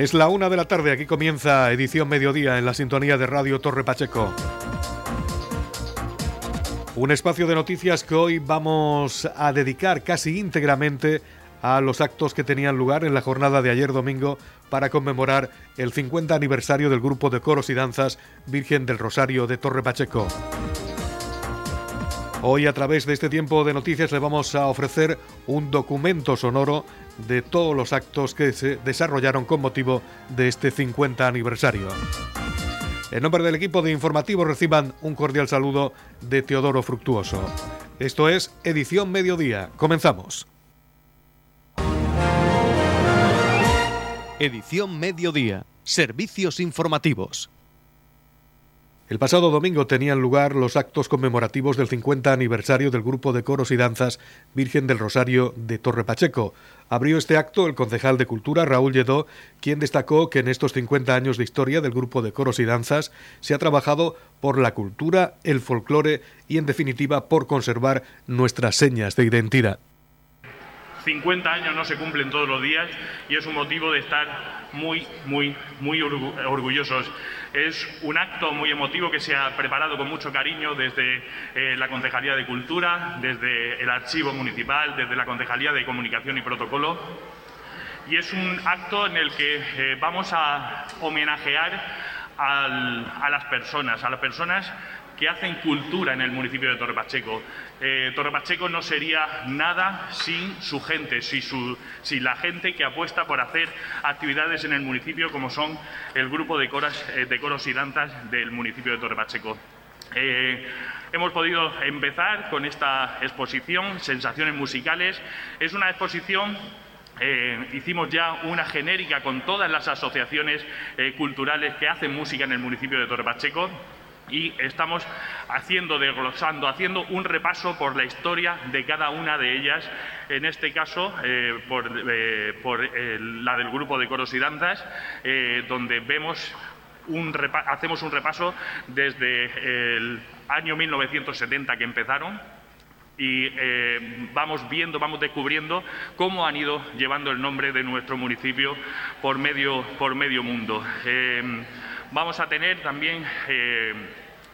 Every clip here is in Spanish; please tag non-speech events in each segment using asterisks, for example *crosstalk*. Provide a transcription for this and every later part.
Es la una de la tarde, aquí comienza edición mediodía en la sintonía de Radio Torre Pacheco. Un espacio de noticias que hoy vamos a dedicar casi íntegramente a los actos que tenían lugar en la jornada de ayer domingo para conmemorar el 50 aniversario del grupo de coros y danzas Virgen del Rosario de Torre Pacheco. Hoy a través de este tiempo de noticias le vamos a ofrecer un documento sonoro de todos los actos que se desarrollaron con motivo de este 50 aniversario. En nombre del equipo de informativos reciban un cordial saludo de Teodoro Fructuoso. Esto es Edición Mediodía. Comenzamos. Edición Mediodía. Servicios informativos. El pasado domingo tenían lugar los actos conmemorativos del 50 aniversario del grupo de coros y danzas Virgen del Rosario de Torre Pacheco. Abrió este acto el concejal de Cultura, Raúl Lledó, quien destacó que en estos 50 años de historia del grupo de coros y danzas se ha trabajado por la cultura, el folclore y, en definitiva, por conservar nuestras señas de identidad. 50 años no se cumplen todos los días y es un motivo de estar muy, muy, muy orgullosos. Es un acto muy emotivo que se ha preparado con mucho cariño desde eh, la Concejalía de Cultura, desde el Archivo Municipal, desde la Concejalía de Comunicación y Protocolo. Y es un acto en el que eh, vamos a homenajear a las personas, a las personas que hacen cultura en el municipio de Torre Pacheco. Eh, Torre Pacheco no sería nada sin su gente, sin, la gente que apuesta por hacer actividades en el municipio como son el grupo de, eh, coros y danzas del municipio de Torre Pacheco. Eh, hemos podido empezar con esta exposición, Sensaciones Musicales. Es una exposición hicimos ya una genérica con todas las asociaciones culturales que hacen música en el municipio de Torre Pacheco y estamos haciendo, desglosando, haciendo un repaso por la historia de cada una de ellas, en este caso eh, por, eh, eh, la del grupo de coros y danzas, donde vemos un hacemos un repaso desde el año 1970 que empezaron y vamos viendo, vamos descubriendo cómo han ido llevando el nombre de nuestro municipio por medio, por medio mundo. vamos a tener también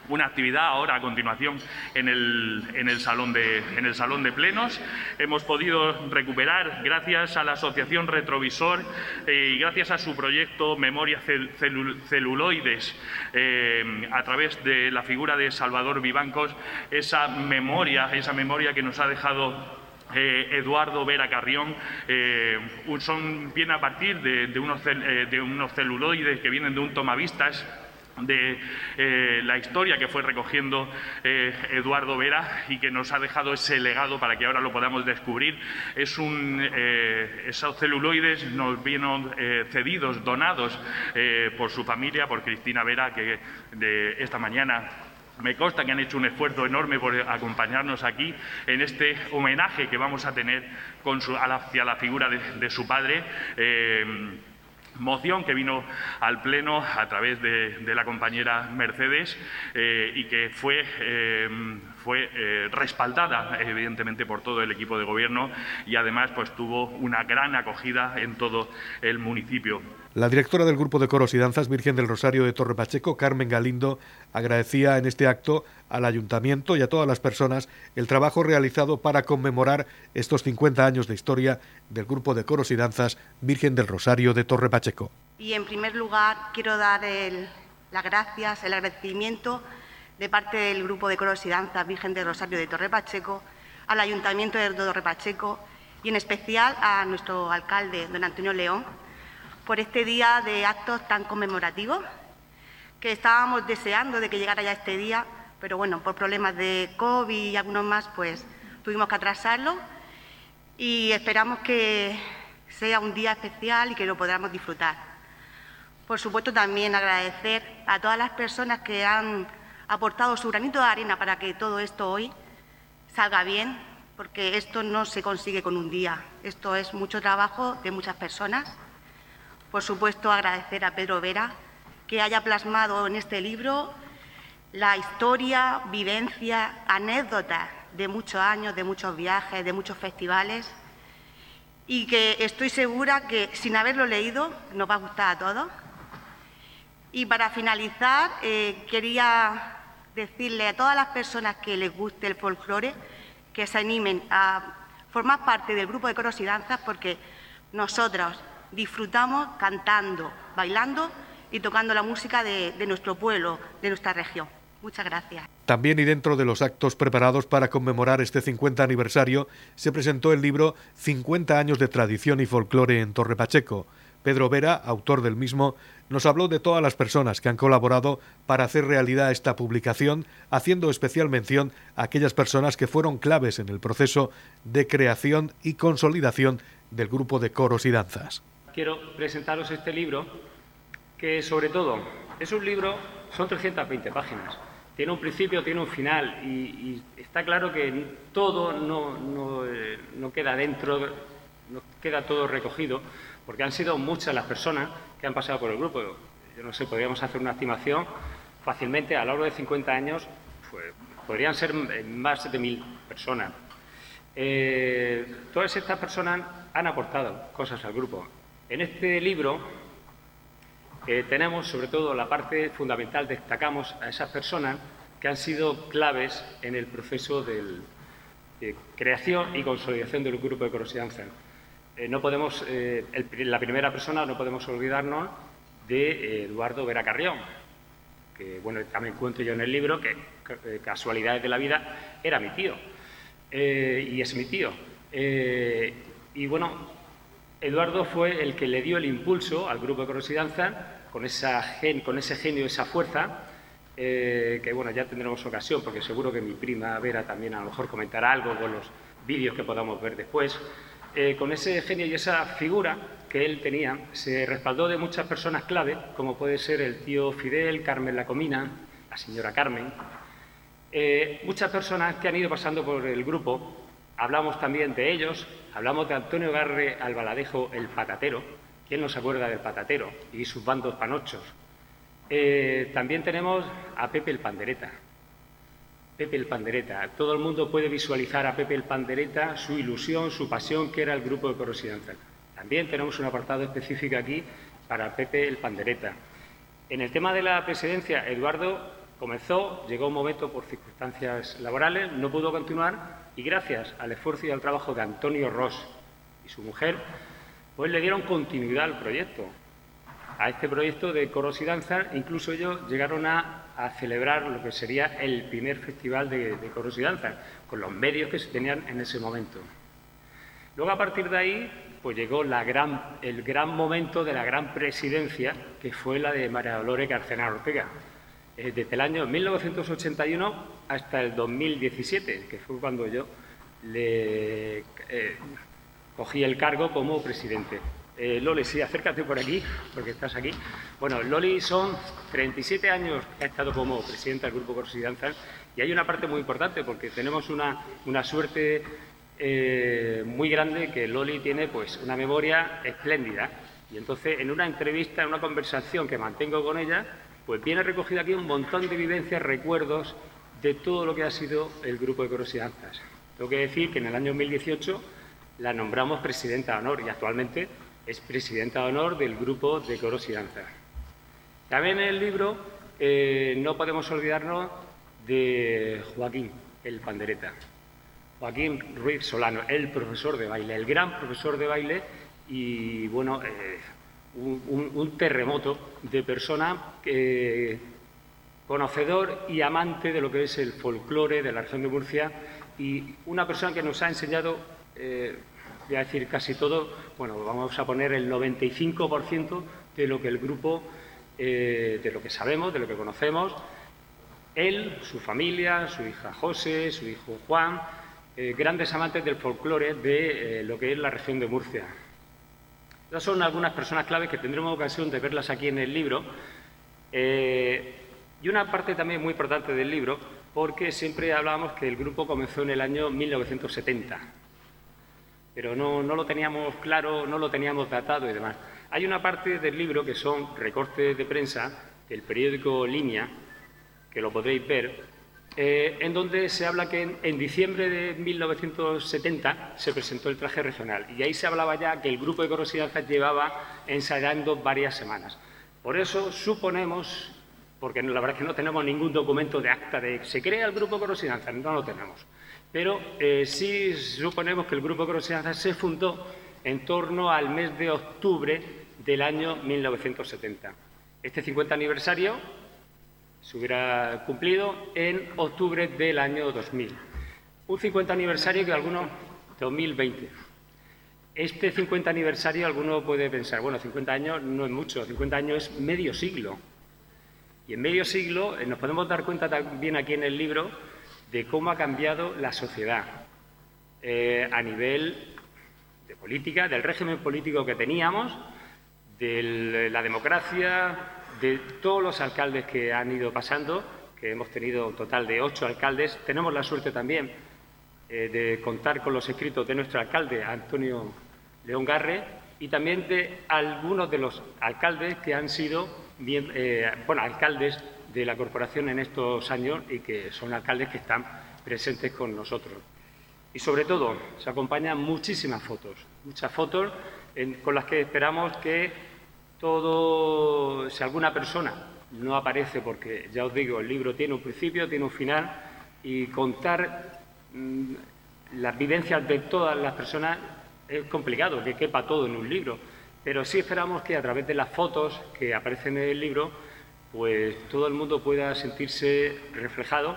una actividad ahora a continuación en el, en el, salón, de, en el salón de plenos. Hemos podido recuperar, gracias a la Asociación Retrovisor eh, y gracias a su proyecto Memoria Celuloides, eh, a través de la figura de Salvador Vivancos, esa memoria, esa memoria que nos ha dejado eh, Eduardo Vera Carrión, son, viene a partir de, de, unos, de unos celuloides que vienen de un tomavistas de eh, la historia que fue recogiendo eh, Eduardo Vera y que nos ha dejado ese legado para que ahora lo podamos descubrir. Es un, eh, esos celuloides nos vienen cedidos, donados por su familia, por Cristina Vera, que de esta mañana me consta que han hecho un esfuerzo enorme por acompañarnos aquí en este homenaje que vamos a tener con su, hacia la figura de, su padre moción que vino al Pleno a través de, la compañera Mercedes eh, y que fue, eh, fue eh, respaldada evidentemente por todo el equipo de gobierno y además pues tuvo una gran acogida en todo el municipio. La directora del Grupo de Coros y Danzas Virgen del Rosario de Torre Pacheco, Carmen Galindo, agradecía en este acto al ayuntamiento y a todas las personas el trabajo realizado para conmemorar estos 50 años de historia del Grupo de Coros y Danzas Virgen del Rosario de Torre Pacheco. Y en primer lugar quiero dar las gracias, el agradecimiento de parte del Grupo de Coros y Danzas Virgen del Rosario de Torre Pacheco al Ayuntamiento de Torre Pacheco y en especial a nuestro alcalde, don Antonio León, por este día de actos tan conmemorativos, que estábamos deseando de que llegara ya este día, pero bueno, por problemas de COVID y algunos más, pues tuvimos que atrasarlo y esperamos que sea un día especial y que lo podamos disfrutar. Por supuesto, también agradecer a todas las personas que han aportado su granito de arena para que todo esto hoy salga bien, porque esto no se consigue con un día, esto es mucho trabajo de muchas personas por supuesto, agradecer a Pedro Vera que haya plasmado en este libro la historia, vivencia, anécdotas de muchos años, de muchos viajes, de muchos festivales y que estoy segura que sin haberlo leído nos va a gustar a todos. Y para finalizar, eh, quería decirle a todas las personas que les guste el folclore que se animen a formar parte del grupo de coros y danzas porque nosotros disfrutamos cantando, bailando y tocando la música de, nuestro pueblo, de nuestra región. Muchas gracias. También y dentro de los actos preparados para conmemorar este 50 aniversario, se presentó el libro 50 años de tradición y folclore en Torre Pacheco. Pedro Vera, autor del mismo, nos habló de todas las personas que han colaborado para hacer realidad esta publicación, haciendo especial mención a aquellas personas que fueron claves en el proceso de creación y consolidación del grupo de coros y danzas. Quiero presentaros este libro, que sobre todo es un libro, son 320 páginas, tiene un principio, tiene un final y, está claro que todo no, eh, no, queda dentro, no queda todo recogido, porque han sido muchas las personas que han pasado por el grupo. Yo no sé, podríamos hacer una estimación fácilmente a lo largo de 50 años, pues, podrían ser más de mil personas. Eh, todas estas personas han aportado cosas al grupo. En este libro eh, tenemos sobre todo la parte fundamental, destacamos a esas personas que han sido claves en el proceso de creación y consolidación del grupo de Coros eh, no podemos, eh, la primera persona no podemos olvidarnos de Eduardo Vera Carrión, que bueno, también cuento yo en el libro que casualidades de la vida era mi tío y es mi tío. y bueno, Eduardo fue el que le dio el impulso al grupo de gen, con ese genio, esa fuerza, eh, que bueno, ya tendremos ocasión, porque seguro que mi prima Vera también a lo mejor comentará algo con los vídeos que podamos ver después. Eh, con ese genio y esa figura que él tenía, se respaldó de muchas personas clave, como puede ser el tío Fidel, Carmen La Comina, la señora Carmen, eh, muchas personas que han ido pasando por el grupo, hablamos también de ellos, hablamos de Antonio Garre Albaladejo, el patatero, ¿Quién no se acuerda del patatero y sus bandos panochos? Eh, también tenemos a Pepe el Pandereta. Pepe el Pandereta. Todo el mundo puede visualizar a Pepe el Pandereta, su ilusión, su pasión, que era el grupo de Corosidanza. También tenemos un apartado específico aquí para Pepe el Pandereta. En el tema de la presidencia, Eduardo comenzó, llegó un momento por circunstancias laborales, no pudo continuar y gracias al esfuerzo y al trabajo de Antonio Ross y su mujer, pues le dieron continuidad al proyecto, a este proyecto de coros y danza. Incluso ellos llegaron a, celebrar lo que sería el primer festival de, de, coros y danza, con los medios que se tenían en ese momento. Luego, a partir de ahí, pues llegó el gran momento de la gran presidencia, que fue la de María Dolores Carcena Ortega, eh, desde el año 1981 hasta el 2017, que fue cuando yo le, eh, cogí el cargo como presidente. Eh, Loli, sí, acércate por aquí, porque estás aquí. Bueno, Loli son 37 años que ha estado como presidenta del Grupo Corsos y Danzas y hay una parte muy importante porque tenemos una, una suerte eh, muy grande que Loli tiene pues una memoria espléndida y entonces en una entrevista, en una conversación que mantengo con ella, pues viene recogido aquí un montón de vivencias, recuerdos de todo lo que ha sido el Grupo de Corsos y Danzas. Tengo que decir que en el año 2018 la nombramos presidenta de honor y actualmente es presidenta de honor del grupo de coros y danza. También en el libro eh, no podemos olvidarnos de Joaquín, el pandereta. Joaquín Ruiz Solano, el profesor de baile, el gran profesor de baile y, bueno, eh, un, terremoto de persona eh, conocedor y amante de lo que es el folclore de la región de Murcia y una persona que nos ha enseñado eh, voy a decir casi todo, bueno, vamos a poner el 95% de lo que el grupo, eh, de lo que sabemos, de lo que conocemos, él, su familia, su hija José, su hijo Juan, grandes amantes del folclore de lo que es la región de Murcia. Estas son algunas personas claves que tendremos ocasión de verlas aquí en el libro. y una parte también muy importante del libro, porque siempre hablábamos que el grupo comenzó en el año 1970 pero no, lo teníamos claro, no lo teníamos datado y demás. Hay una parte del libro que son recortes de prensa del periódico Línea, que lo podréis ver, eh, en donde se habla que en, diciembre de 1970 se presentó el traje regional y ahí se hablaba ya que el grupo de coros y danzas llevaba ensayando varias semanas. Por eso suponemos, porque la verdad es que no tenemos ningún documento de acta de se crea el grupo coros y danzas, no lo tenemos, pero eh, sí suponemos que el grupo coros y danzas se fundó en torno al mes de octubre del año 1970. Este 50 aniversario se hubiera cumplido en octubre del año 2000. Un 50 aniversario que algunos, 2020. Este 50 aniversario alguno puede pensar, bueno, 50 años no es mucho, 50 años es medio siglo. Y en medio siglo eh, nos podemos dar cuenta también aquí en el libro de cómo ha cambiado la sociedad eh, a nivel de política, del régimen político que teníamos, de la democracia, de todos los alcaldes que han ido pasando, que hemos tenido un total de ocho alcaldes, tenemos la suerte también eh, de contar con los escritos de nuestro alcalde, Antonio León Garre, y también de algunos de los alcaldes que han sido eh, bueno, alcaldes de la corporación en estos años y que son alcaldes que están presentes con nosotros. Y sobre todo, se acompañan muchísimas fotos, muchas fotos con las que esperamos que todo, si alguna persona no aparece, porque ya os digo, el libro tiene un principio, tiene un final, y contar mm, las vivencias de todas las personas es complicado, que quepa todo en un libro, pero sí esperamos que a través de las fotos que aparecen en el libro, pues todo el mundo pueda sentirse reflejado.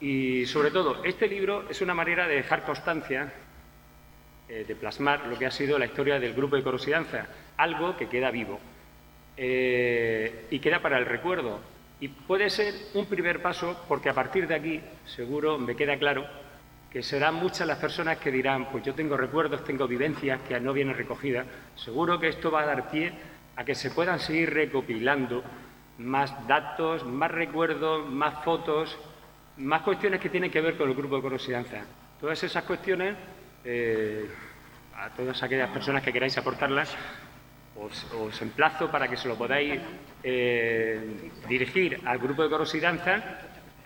Y sobre todo este libro es una manera de dejar constancia, eh, de plasmar lo que ha sido la historia del grupo de coros algo que queda vivo. Eh, y queda para el recuerdo. Y puede ser un primer paso porque a partir de aquí, seguro, me queda claro que serán muchas las personas que dirán, pues yo tengo recuerdos, tengo vivencias que no vienen recogidas. Seguro que esto va a dar pie a que se puedan seguir recopilando más datos, más recuerdos, más fotos, más cuestiones que tienen que ver con el grupo de coros Todas esas cuestiones, eh, a todas aquellas personas que queráis aportarlas, os, emplazo para que se lo podáis eh, dirigir al grupo de coros y danza,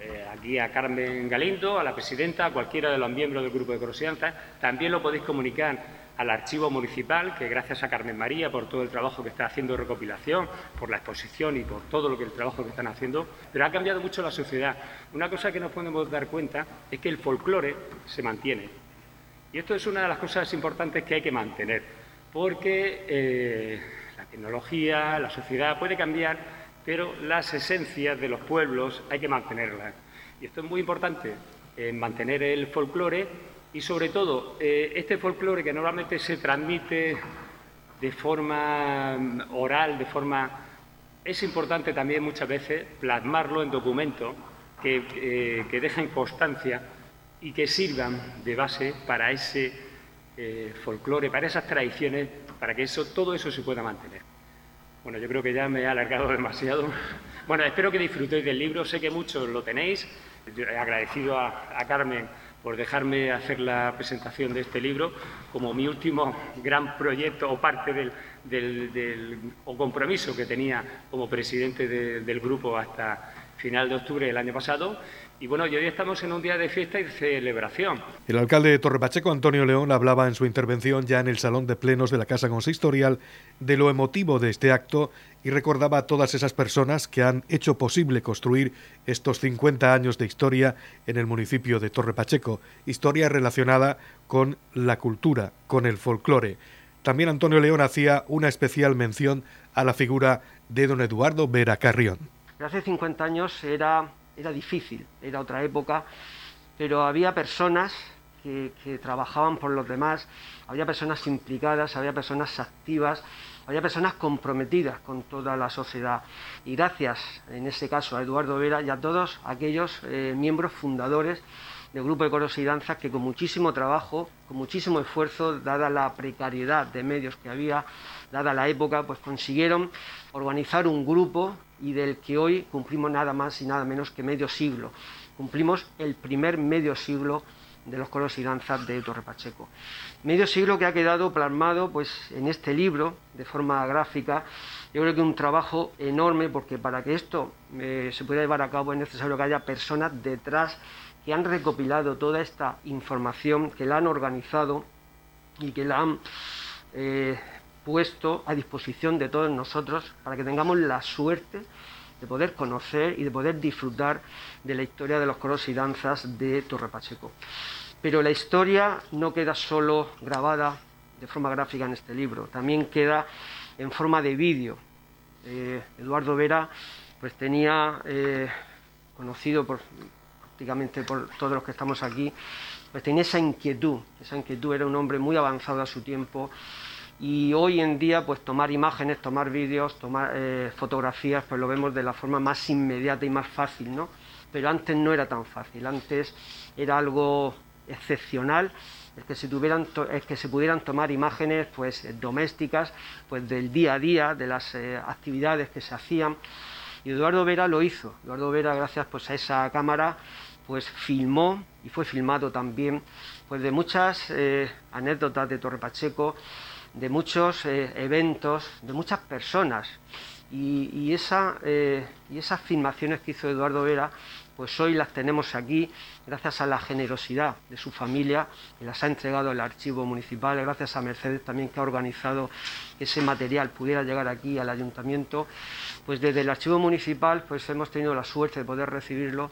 eh, aquí a Carmen Galindo, a la presidenta, a cualquiera de los miembros del grupo de coros y danza. También lo podéis comunicar al archivo municipal, que gracias a Carmen María por todo el trabajo que está haciendo recopilación, por la exposición y por todo lo que el trabajo que están haciendo, pero ha cambiado mucho la sociedad. Una cosa que nos podemos dar cuenta es que el folclore se mantiene. Y esto es una de las cosas importantes que hay que mantener porque eh, la tecnología, la sociedad puede cambiar, pero las esencias de los pueblos hay que mantenerlas. Y esto es muy importante, en mantener el folclore y sobre todo eh, este folclore que normalmente se transmite de forma mm, oral, de forma... Es importante también muchas veces plasmarlo en documentos que, eh, que dejen constancia y que sirvan de base para ese eh, folclore, para esas tradiciones, para que eso, todo eso se pueda mantener. Bueno, yo creo que ya me he alargado *laughs* demasiado. Bueno, espero que disfrutéis del libro, sé que muchos lo tenéis. he agradecido a, Carmen por dejarme hacer la presentación de este libro como mi último gran proyecto o parte del, o compromiso que tenía como presidente del grupo hasta final de octubre del año pasado y bueno, hoy estamos en un día de fiesta y celebración. El alcalde de Torrepacheco, Antonio León, hablaba en su intervención ya en el Salón de Plenos de la Casa Consistorial de lo emotivo de este acto y recordaba a todas esas personas que han hecho posible construir estos 50 años de historia en el municipio de Torrepacheco, historia relacionada con la cultura, con el folclore. También Antonio León hacía una especial mención a la figura de don Eduardo Vera Carrión. Hace 50 años era era difícil, era otra época, pero había personas que, trabajaban por los demás, había personas implicadas, había personas activas, había personas comprometidas con toda la sociedad. Y gracias, en este caso, a Eduardo Vera y a todos aquellos eh, miembros fundadores del Grupo de Coros y Danzas que con muchísimo trabajo, con muchísimo esfuerzo, dada la precariedad de medios que había, dada la época, pues consiguieron organizar un grupo y del que hoy cumplimos nada más y nada menos que medio siglo. Cumplimos el primer medio siglo de los coros y danzas de Torre Pacheco. Medio siglo que ha quedado plasmado pues, en este libro de forma gráfica. Yo creo que un trabajo enorme porque para que esto eh, se pueda llevar a cabo es necesario que haya personas detrás que han recopilado toda esta información, que la han organizado y que la han eh, puesto a disposición de todos nosotros para que tengamos la suerte de poder conocer y de poder disfrutar de la historia de los coros y danzas de Torre Pacheco. Pero la historia no queda solo grabada de forma gráfica en este libro, también queda en forma de vídeo. Eh, Eduardo Vera pues tenía eh, conocido prácticamente por todos los que estamos aquí, pues tenía esa inquietud, esa inquietud era un hombre muy avanzado a su tiempo, y hoy en día pues tomar imágenes, tomar vídeos, tomar eh, fotografías, pues lo vemos de la forma más inmediata y más fácil, ¿no? Pero antes no era tan fácil, antes era algo excepcional. Es que se tuvieran es que se pudieran tomar imágenes pues domésticas pues del día a día de las eh, actividades que se hacían. Y Eduardo Vera lo hizo. Eduardo Vera gracias pues a esa cámara pues filmó y fue filmado también pues de muchas eh, anécdotas de Torre Pacheco de muchos eh, eventos, de muchas personas. Y, esa, eh, y esas filmaciones que hizo Eduardo Vera, pues hoy las tenemos aquí gracias a la generosidad de su familia, que las ha entregado al archivo municipal, gracias a Mercedes también que ha organizado que ese material pudiera llegar aquí al ayuntamiento. Pues desde el archivo municipal pues hemos tenido la suerte de poder recibirlo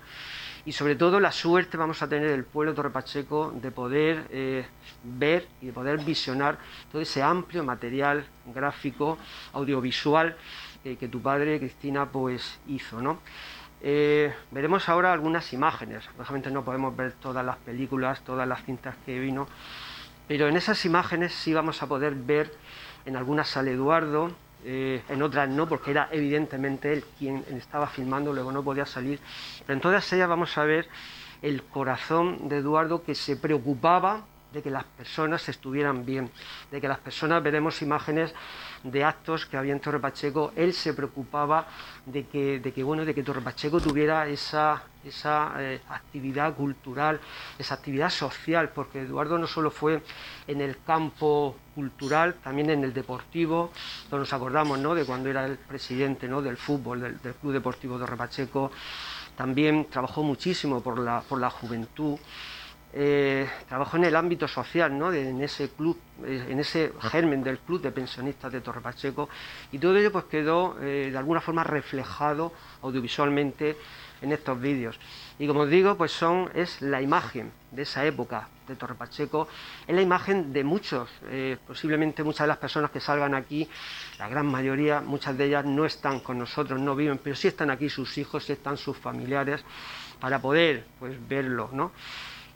y sobre todo la suerte vamos a tener el pueblo de Torre Pacheco de poder eh, ver y de poder visionar todo ese amplio material gráfico, audiovisual eh, que tu padre, Cristina, pues hizo, ¿no? Eh, veremos ahora algunas imágenes. Lógicamente no podemos ver todas las películas, todas las cintas que vino, pero en esas imágenes sí vamos a poder ver, en algunas sale Eduardo, eh, en otras no, porque era evidentemente él quien estaba filmando, luego no podía salir. Pero en todas ellas vamos a ver el corazón de Eduardo que se preocupaba de que las personas estuvieran bien, de que las personas veremos imágenes de actos que había en Torre Pacheco. Él se preocupaba de que, de que bueno, de que Torre Pacheco tuviera esa, esa eh, actividad cultural, esa actividad social, porque Eduardo no solo fue en el campo cultural, también en el deportivo. Nos acordamos ¿no? de cuando era el presidente ¿no? del fútbol, del, del Club Deportivo Torre Pacheco. También trabajó muchísimo por la, por la juventud. Eh, trabajó en el ámbito social, ¿no? en ese club, eh, en ese germen del club de pensionistas de Torre Pacheco, y todo ello pues quedó eh, de alguna forma reflejado audiovisualmente en estos vídeos. Y como os digo, pues son, es la imagen de esa época de Torre Pacheco, es la imagen de muchos, posiblemente muchas de las personas que salgan aquí, la gran mayoría, muchas de ellas no están con nosotros, no viven, pero sí están aquí sus hijos, sí están sus familiares, para poder pues verlo, ¿no?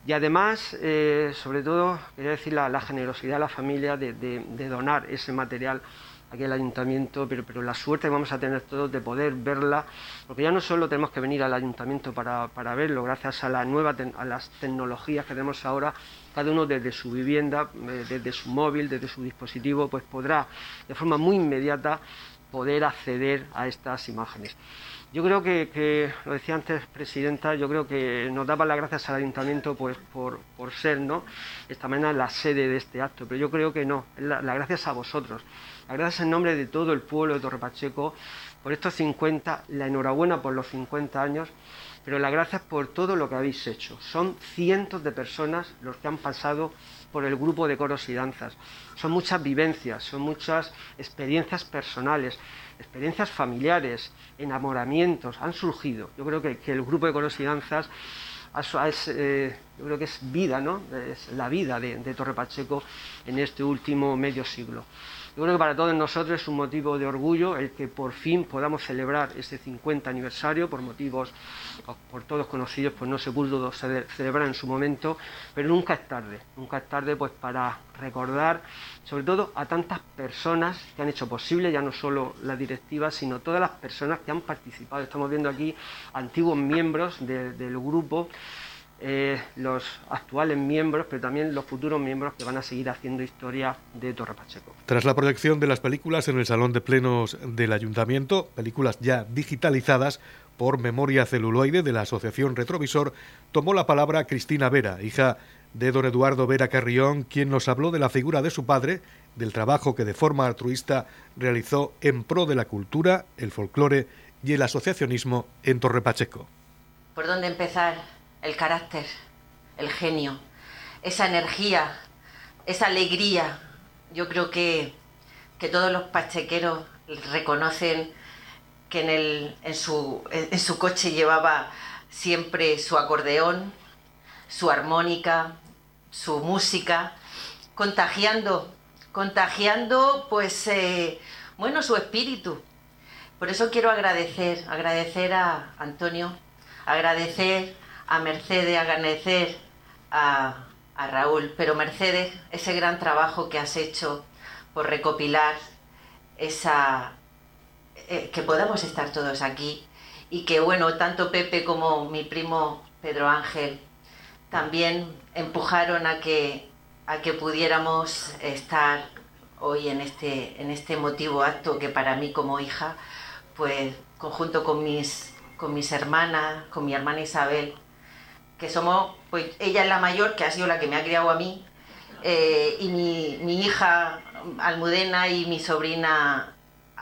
Y además, eh, sobre todo, quería decir la, generosidad de la familia de, donar ese material aquí al ayuntamiento, pero, la suerte que vamos a tener todos de poder verla, porque ya no solo tenemos que venir al ayuntamiento para, verlo, gracias a, la nueva a las tecnologías que tenemos ahora, cada uno desde su vivienda, eh, desde su móvil, desde su dispositivo, pues podrá de forma muy inmediata poder acceder a estas imágenes. Yo creo que, lo decía antes, Presidenta, yo creo que nos daba las gracias al Ayuntamiento pues, por, ser, ¿no? Esta mañana la sede de este acto, pero yo creo que no, las la gracias a vosotros. Las gracias en nombre de todo el pueblo de Torre Pacheco por estos 50, la enhorabuena por los 50 años, pero las gracias por todo lo que habéis hecho. Son cientos de personas los que han pasado por el grupo de coros y danzas. Son muchas vivencias, son muchas experiencias personales, experiencias familiares, enamoramientos, han surgido. Yo creo que, el grupo de coros y es, eh, yo creo que es vida, ¿no? Es la vida de Torre Pacheco en este último medio siglo. Yo creo que para todos nosotros es un motivo de orgullo el que por fin podamos celebrar este 50 aniversario por motivos por todos conocidos, pues no se pudo celebrar en su momento, pero nunca es tarde, nunca es tarde pues para recordar sobre todo a tantas personas que han hecho posible ya no solo la directiva, sino todas las personas que han participado. Estamos viendo aquí antiguos miembros del grupo eh, los actuales miembros, pero también los futuros miembros que van a seguir haciendo historia de Torre Pacheco. Tras la proyección de las películas en el Salón de Plenos del Ayuntamiento, películas ya digitalizadas por memoria celuloide de la Asociación Retrovisor, tomó la palabra Cristina Vera, hija de don Eduardo Vera Carrión, quien nos habló de la figura de su padre, del trabajo que de forma altruista realizó en pro de la cultura, el folclore y el asociacionismo en Torre Pacheco. ¿Por dónde empezar? El carácter, el genio, esa energía, esa alegría. Yo creo que, que todos los pachequeros reconocen que en, el, en, su, en su coche llevaba siempre su acordeón, su armónica, su música, contagiando, contagiando pues, eh, bueno, su espíritu. Por eso quiero agradecer, agradecer a Antonio, agradecer a Mercedes, agradecer a, a Raúl, pero Mercedes, ese gran trabajo que has hecho por recopilar esa, eh, que podamos estar todos aquí y que, bueno, tanto Pepe como mi primo Pedro Ángel también empujaron a que, a que pudiéramos estar hoy en este, en este emotivo acto que para mí como hija, pues conjunto con mis, con mis hermanas, con mi hermana Isabel, que somos, pues ella es la mayor, que ha sido la que me ha criado a mí, eh, y mi, mi, hija Almudena y mi sobrina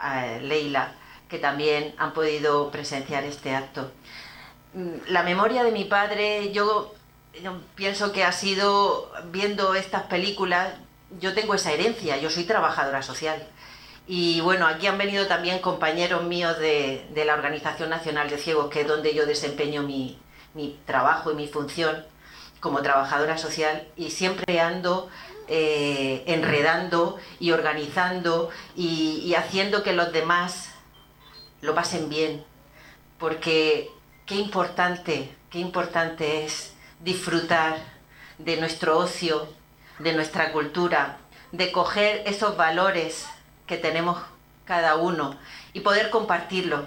eh, Leila, que también han podido presenciar este acto. Mm, la memoria de mi padre, yo, yo pienso que ha sido, viendo estas películas, yo tengo esa herencia, yo soy trabajadora social. Y bueno, aquí han venido también compañeros míos de, de la Organización Nacional de Ciegos, que es donde yo desempeño mi, mi trabajo y mi función como trabajadora social, y siempre ando eh, enredando y organizando y, haciendo que los demás lo pasen bien. Porque qué importante, qué importante es disfrutar de nuestro ocio, de nuestra cultura, de coger esos valores que tenemos cada uno y poder compartirlo.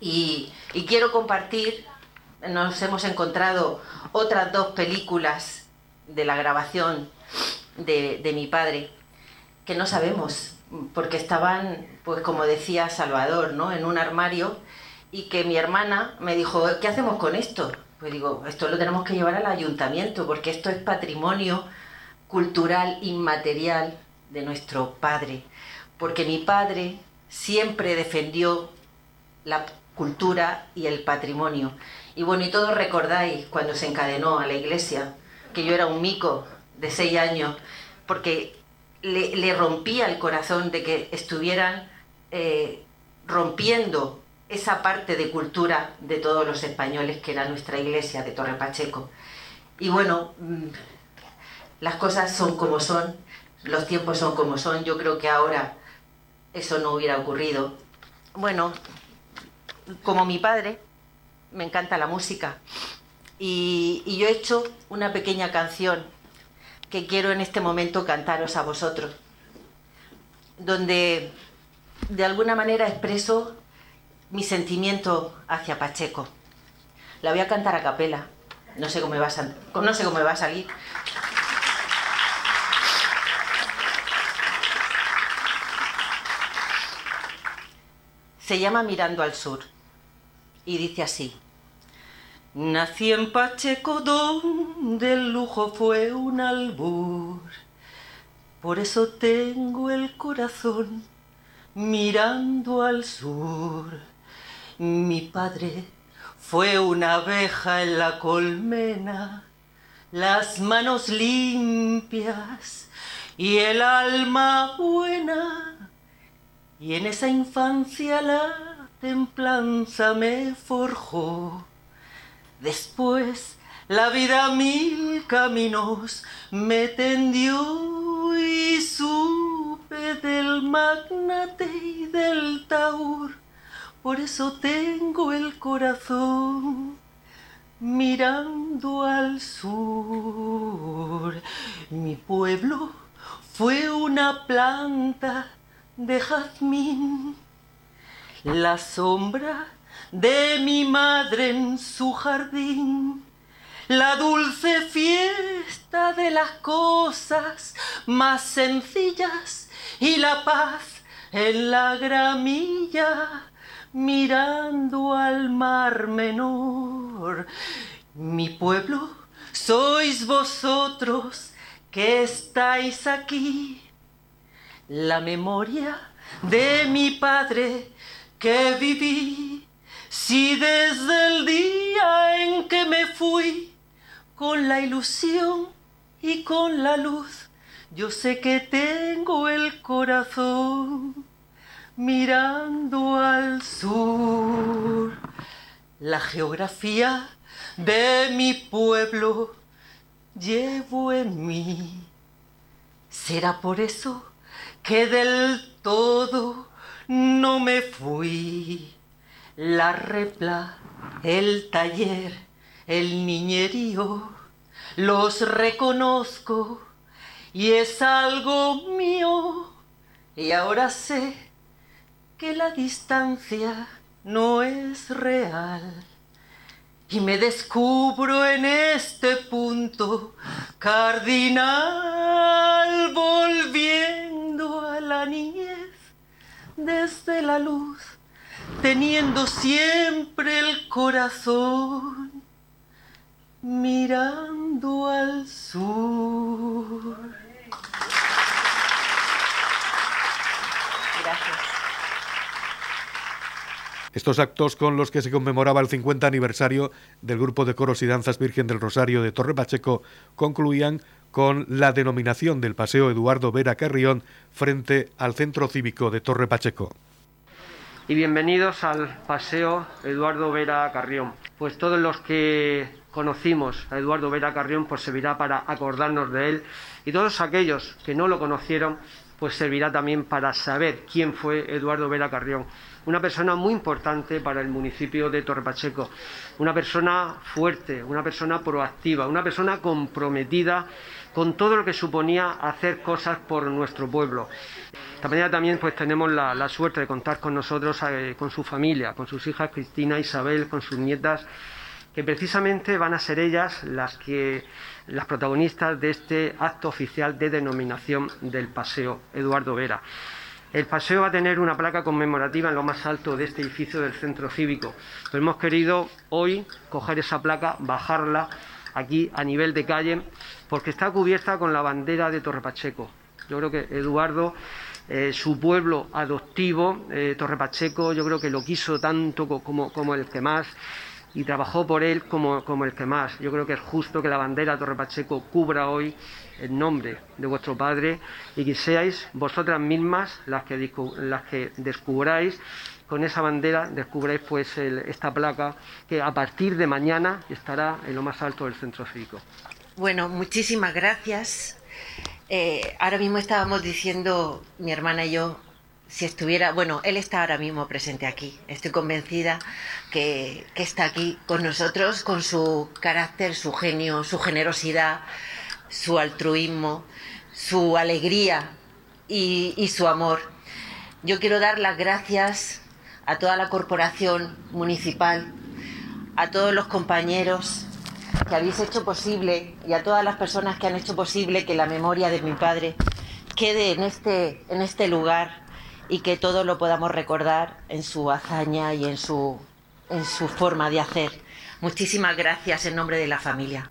Y quiero compartir, nos hemos encontrado otras dos películas de la grabación de, de, mi padre, que no sabemos, porque estaban, pues como decía Salvador, ¿no? en un armario, y que mi hermana me dijo, ¿qué hacemos con esto? Pues digo, esto lo tenemos que llevar al ayuntamiento, porque esto es patrimonio cultural inmaterial de nuestro padre, porque mi padre siempre defendió la cultura y el patrimonio. Y bueno, y todos recordáis cuando se encadenó a la iglesia, que yo era un mico de seis años, porque le, rompía el corazón de que estuvieran eh, rompiendo esa parte de cultura de todos los españoles que era nuestra iglesia de Torre Pacheco. Y bueno, mm, las cosas son como son, los tiempos son como son, yo creo que ahora eso no hubiera ocurrido. Bueno, como mi padre, me encanta la música y, yo he hecho una pequeña canción que quiero en este momento cantaros a vosotros, donde de alguna manera expreso mi sentimiento hacia Pacheco. La voy a cantar a capela, no sé cómo me va a salir. Se llama Mirando al Sur y dice así. Nací en Pacheco donde el lujo fue un albur. Por eso tengo el corazón mirando al sur. Mi padre fue una abeja en la colmena, las manos limpias y el alma buena. Y en esa infancia la templanza me forjó. Después la vida mil caminos me tendió y supe del magnate y del taur. Por eso tengo el corazón mirando al sur. Mi pueblo fue una planta de jazmín. La sombra de mi madre en su jardín, la dulce fiesta de las cosas más sencillas y la paz en la gramilla mirando al mar menor. Mi pueblo sois vosotros que estáis aquí. La memoria de mi padre que viví, si desde el día en que me fui, con la ilusión y con la luz, yo sé que tengo el corazón mirando al sur. La geografía de mi pueblo llevo en mí. ¿Será por eso que del todo no me fui? La repla, el taller, el niñerío, los reconozco y es algo mío. Y ahora sé que la distancia no es real. Y me descubro en este punto cardinal, volviendo a la niñez desde la luz, teniendo siempre el corazón mirando al sur. Estos actos con los que se conmemoraba el 50 aniversario del grupo de coros y danzas Virgen del Rosario de Torre Pacheco concluían con la denominación del Paseo Eduardo Vera Carrión frente al Centro Cívico de Torre Pacheco. Y bienvenidos al Paseo Eduardo Vera Carrión. Pues todos los que conocimos a Eduardo Vera Carrión, pues servirá para acordarnos de él. Y todos aquellos que no lo conocieron, pues servirá también para saber quién fue Eduardo Vera Carrión una persona muy importante para el municipio de Torrepacheco, una persona fuerte, una persona proactiva, una persona comprometida con todo lo que suponía hacer cosas por nuestro pueblo. Esta mañana también pues tenemos la, suerte de contar con nosotros, eh, con su familia, con sus hijas Cristina, Isabel, con sus nietas, que precisamente van a ser ellas las que las protagonistas de este acto oficial de denominación del paseo Eduardo Vera. El paseo va a tener una placa conmemorativa en lo más alto de este edificio del centro cívico. Pero hemos querido hoy coger esa placa, bajarla aquí a nivel de calle, porque está cubierta con la bandera de Torre Pacheco. Yo creo que Eduardo, eh, su pueblo adoptivo, eh, Torre Pacheco, yo creo que lo quiso tanto como, como el que más y trabajó por él como, como, el que más. Yo creo que es justo que la bandera Torre Pacheco cubra hoy en nombre de vuestro Padre y que seáis vosotras mismas las que, las que descubráis con esa bandera descubráis pues esta placa que a partir de mañana estará en lo más alto del centro cívico. Bueno, muchísimas gracias. Eh, ahora mismo estábamos diciendo mi hermana y yo si estuviera, bueno, él está ahora mismo presente aquí. Estoy convencida que, que está aquí con nosotros, con su carácter, su genio, su generosidad, su altruismo, su alegría y, su amor. Yo quiero dar las gracias a toda la corporación municipal, a todos los compañeros que habéis hecho posible y a todas las personas que han hecho posible que la memoria de mi padre quede en este, en este lugar y que todos lo podamos recordar en su hazaña y en su, en su forma de hacer. Muchísimas gracias en nombre de la familia.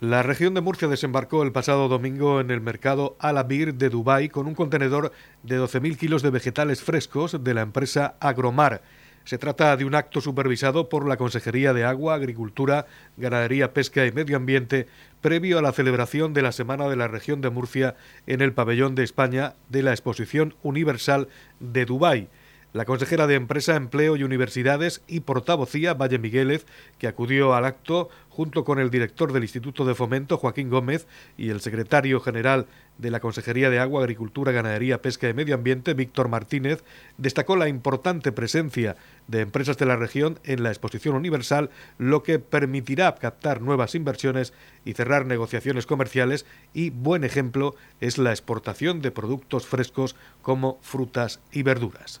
La región de Murcia desembarcó el pasado domingo en el mercado Alabir de Dubái con un contenedor de 12.000 kilos de vegetales frescos de la empresa Agromar. Se trata de un acto supervisado por la Consejería de Agua, Agricultura, Ganadería, Pesca y Medio Ambiente previo a la celebración de la Semana de la Región de Murcia en el Pabellón de España de la Exposición Universal de Dubái. La consejera de Empresa, Empleo y Universidades y portavocía, Valle Migueles, que acudió al acto junto con el director del Instituto de Fomento, Joaquín Gómez, y el secretario general de la Consejería de Agua, Agricultura, Ganadería, Pesca y Medio Ambiente, Víctor Martínez, destacó la importante presencia de empresas de la región en la exposición universal, lo que permitirá captar nuevas inversiones y cerrar negociaciones comerciales y buen ejemplo es la exportación de productos frescos como frutas y verduras.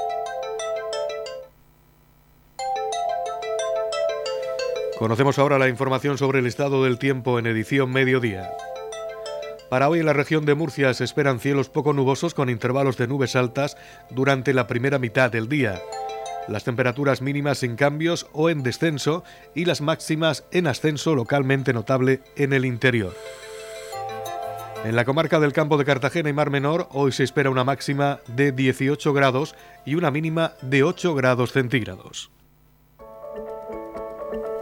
Conocemos ahora la información sobre el estado del tiempo en edición mediodía. Para hoy en la región de Murcia se esperan cielos poco nubosos con intervalos de nubes altas durante la primera mitad del día. Las temperaturas mínimas sin cambios o en descenso y las máximas en ascenso localmente notable en el interior. En la comarca del campo de Cartagena y Mar Menor hoy se espera una máxima de 18 grados y una mínima de 8 grados centígrados.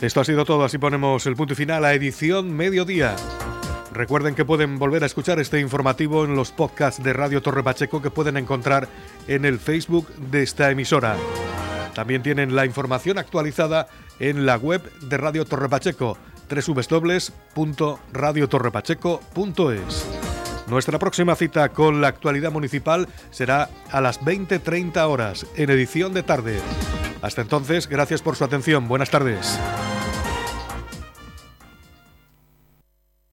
Esto ha sido todo, así ponemos el punto final a edición mediodía. Recuerden que pueden volver a escuchar este informativo en los podcasts de Radio Torre Pacheco que pueden encontrar en el Facebook de esta emisora. También tienen la información actualizada en la web de Radio Torre Pacheco, www.radiotorrepacheco.es. Nuestra próxima cita con la actualidad municipal será a las 20.30 horas en edición de tarde. Hasta entonces, gracias por su atención. Buenas tardes.